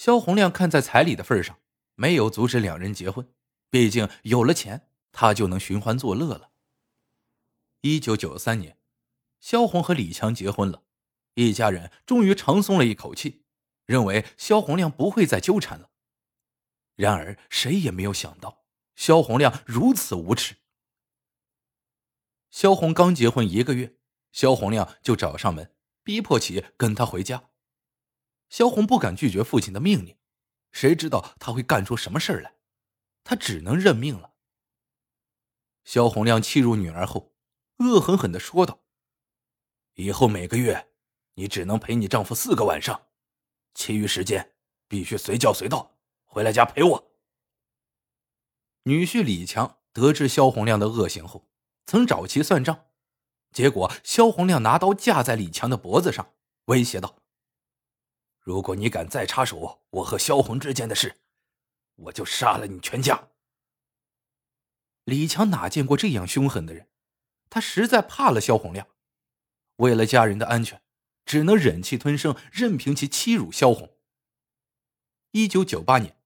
肖红亮看在彩礼的份上，没有阻止两人结婚，毕竟有了钱，他就能寻欢作乐了。一九九三年，肖红和李强结婚了，一家人终于长松了一口气，认为肖红亮不会再纠缠了。然而，谁也没有想到，肖红亮如此无耻。肖红刚结婚一个月，肖红亮就找上门，逼迫其跟他回家。萧红不敢拒绝父亲的命令，谁知道他会干出什么事儿来？他只能认命了。萧红亮气入女儿后，恶狠狠的说道：“以后每个月，你只能陪你丈夫四个晚上，其余时间必须随叫随到，回来家陪我。”女婿李强得知萧红亮的恶行后，曾找其算账，结果萧红亮拿刀架在李强的脖子上，威胁道。如果你敢再插手我和萧红之间的事，我就杀了你全家。李强哪见过这样凶狠的人？他实在怕了萧红亮，为了家人的安全，只能忍气吞声，任凭其欺辱萧红。一九九八年，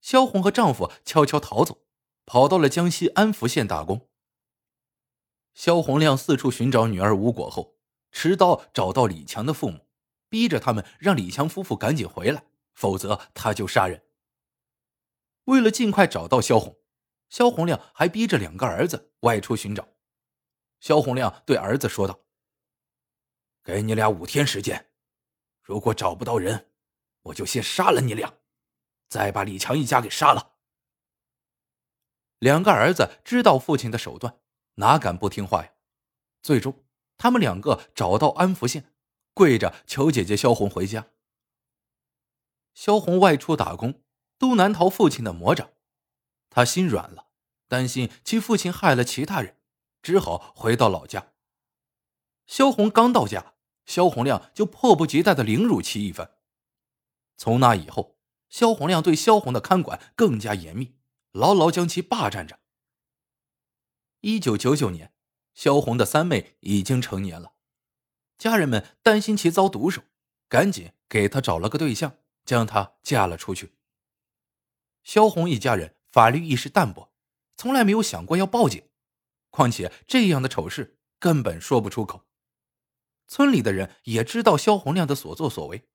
萧红和丈夫悄悄逃走，跑到了江西安福县打工。萧红亮四处寻找女儿无果后，持刀找到李强的父母。逼着他们让李强夫妇赶紧回来，否则他就杀人。为了尽快找到萧红，萧红亮还逼着两个儿子外出寻找。萧红亮对儿子说道：“给你俩五天时间，如果找不到人，我就先杀了你俩，再把李强一家给杀了。”两个儿子知道父亲的手段，哪敢不听话呀？最终，他们两个找到安福县。跪着求姐姐萧红回家。萧红外出打工，都难逃父亲的魔掌，她心软了，担心其父亲害了其他人，只好回到老家。萧红刚到家，萧红亮就迫不及待的凌辱其一番。从那以后，萧红亮对萧红的看管更加严密，牢牢将其霸占着。一九九九年，萧红的三妹已经成年了。家人们担心其遭毒手，赶紧给他找了个对象，将她嫁了出去。萧红一家人法律意识淡薄，从来没有想过要报警，况且这样的丑事根本说不出口。村里的人也知道萧红亮的所作所为，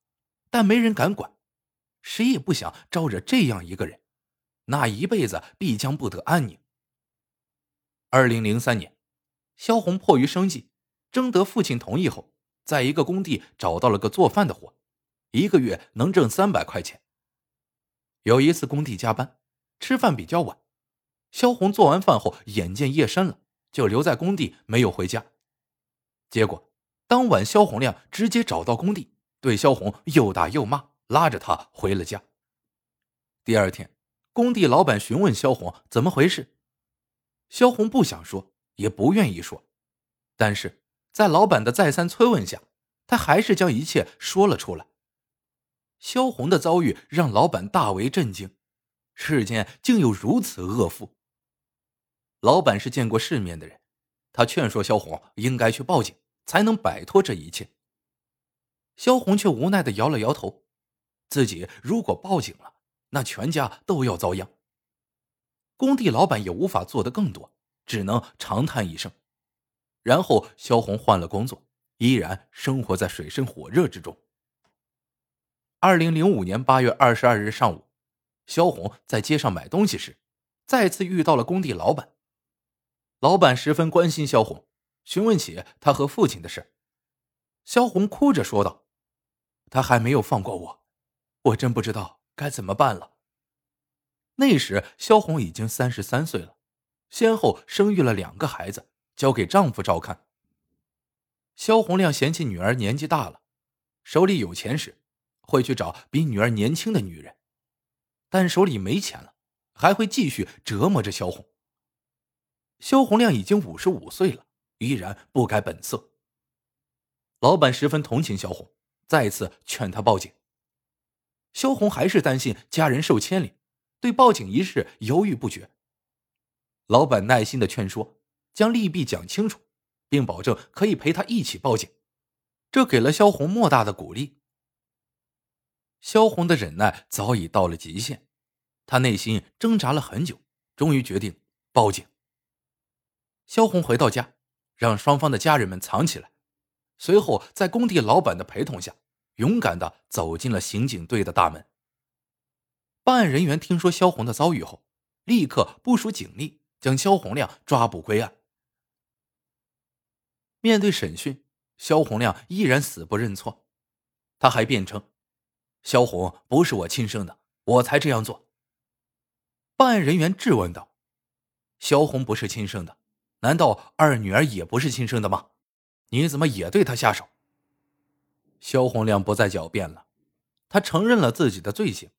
但没人敢管，谁也不想招惹这样一个人，那一辈子必将不得安宁。二零零三年，萧红迫于生计。征得父亲同意后，在一个工地找到了个做饭的活，一个月能挣三百块钱。有一次工地加班，吃饭比较晚，萧红做完饭后，眼见夜深了，就留在工地没有回家。结果当晚，萧红亮直接找到工地，对萧红又打又骂，拉着她回了家。第二天，工地老板询问萧红怎么回事，萧红不想说，也不愿意说，但是。在老板的再三催问下，他还是将一切说了出来。萧红的遭遇让老板大为震惊，世间竟有如此恶妇。老板是见过世面的人，他劝说萧红应该去报警，才能摆脱这一切。萧红却无奈的摇了摇头，自己如果报警了，那全家都要遭殃。工地老板也无法做得更多，只能长叹一声。然后，萧红换了工作，依然生活在水深火热之中。二零零五年八月二十二日上午，萧红在街上买东西时，再次遇到了工地老板。老板十分关心萧红，询问起他和父亲的事。萧红哭着说道：“他还没有放过我，我真不知道该怎么办了。”那时，萧红已经三十三岁了，先后生育了两个孩子。交给丈夫照看。肖红亮嫌弃女儿年纪大了，手里有钱时，会去找比女儿年轻的女人；但手里没钱了，还会继续折磨着肖红。肖红亮已经五十五岁了，依然不改本色。老板十分同情肖红，再次劝她报警。肖红还是担心家人受牵连，对报警一事犹豫不决。老板耐心的劝说。将利弊讲清楚，并保证可以陪他一起报警，这给了萧红莫大的鼓励。萧红的忍耐早已到了极限，她内心挣扎了很久，终于决定报警。萧红回到家，让双方的家人们藏起来，随后在工地老板的陪同下，勇敢的走进了刑警队的大门。办案人员听说萧红的遭遇后，立刻部署警力，将萧红亮抓捕归案。面对审讯，肖红亮依然死不认错，他还辩称。肖红不是我亲生的，我才这样做。办案人员质问道：“肖红不是亲生的，难道二女儿也不是亲生的吗？你怎么也对她下手？”肖红亮不再狡辩了，他承认了自己的罪行。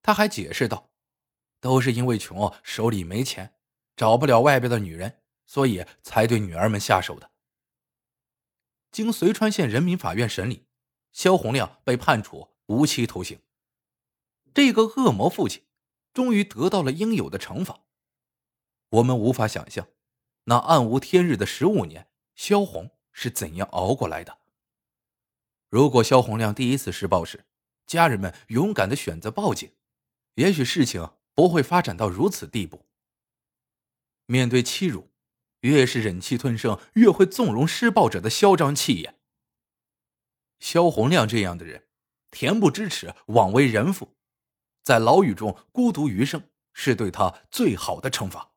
他还解释道：“都是因为穷，手里没钱，找不了外边的女人，所以才对女儿们下手的。”经遂川县人民法院审理。肖红亮被判处无期徒刑。这个恶魔父亲终于得到了应有的惩罚。我们无法想象，那暗无天日的十五年，萧红是怎样熬过来的。如果萧红亮第一次施暴时，家人们勇敢的选择报警，也许事情不会发展到如此地步。面对欺辱，越是忍气吞声，越会纵容施暴者的嚣张气焰。肖洪亮这样的人，恬不知耻、枉为人父，在牢狱中孤独余生，是对他最好的惩罚。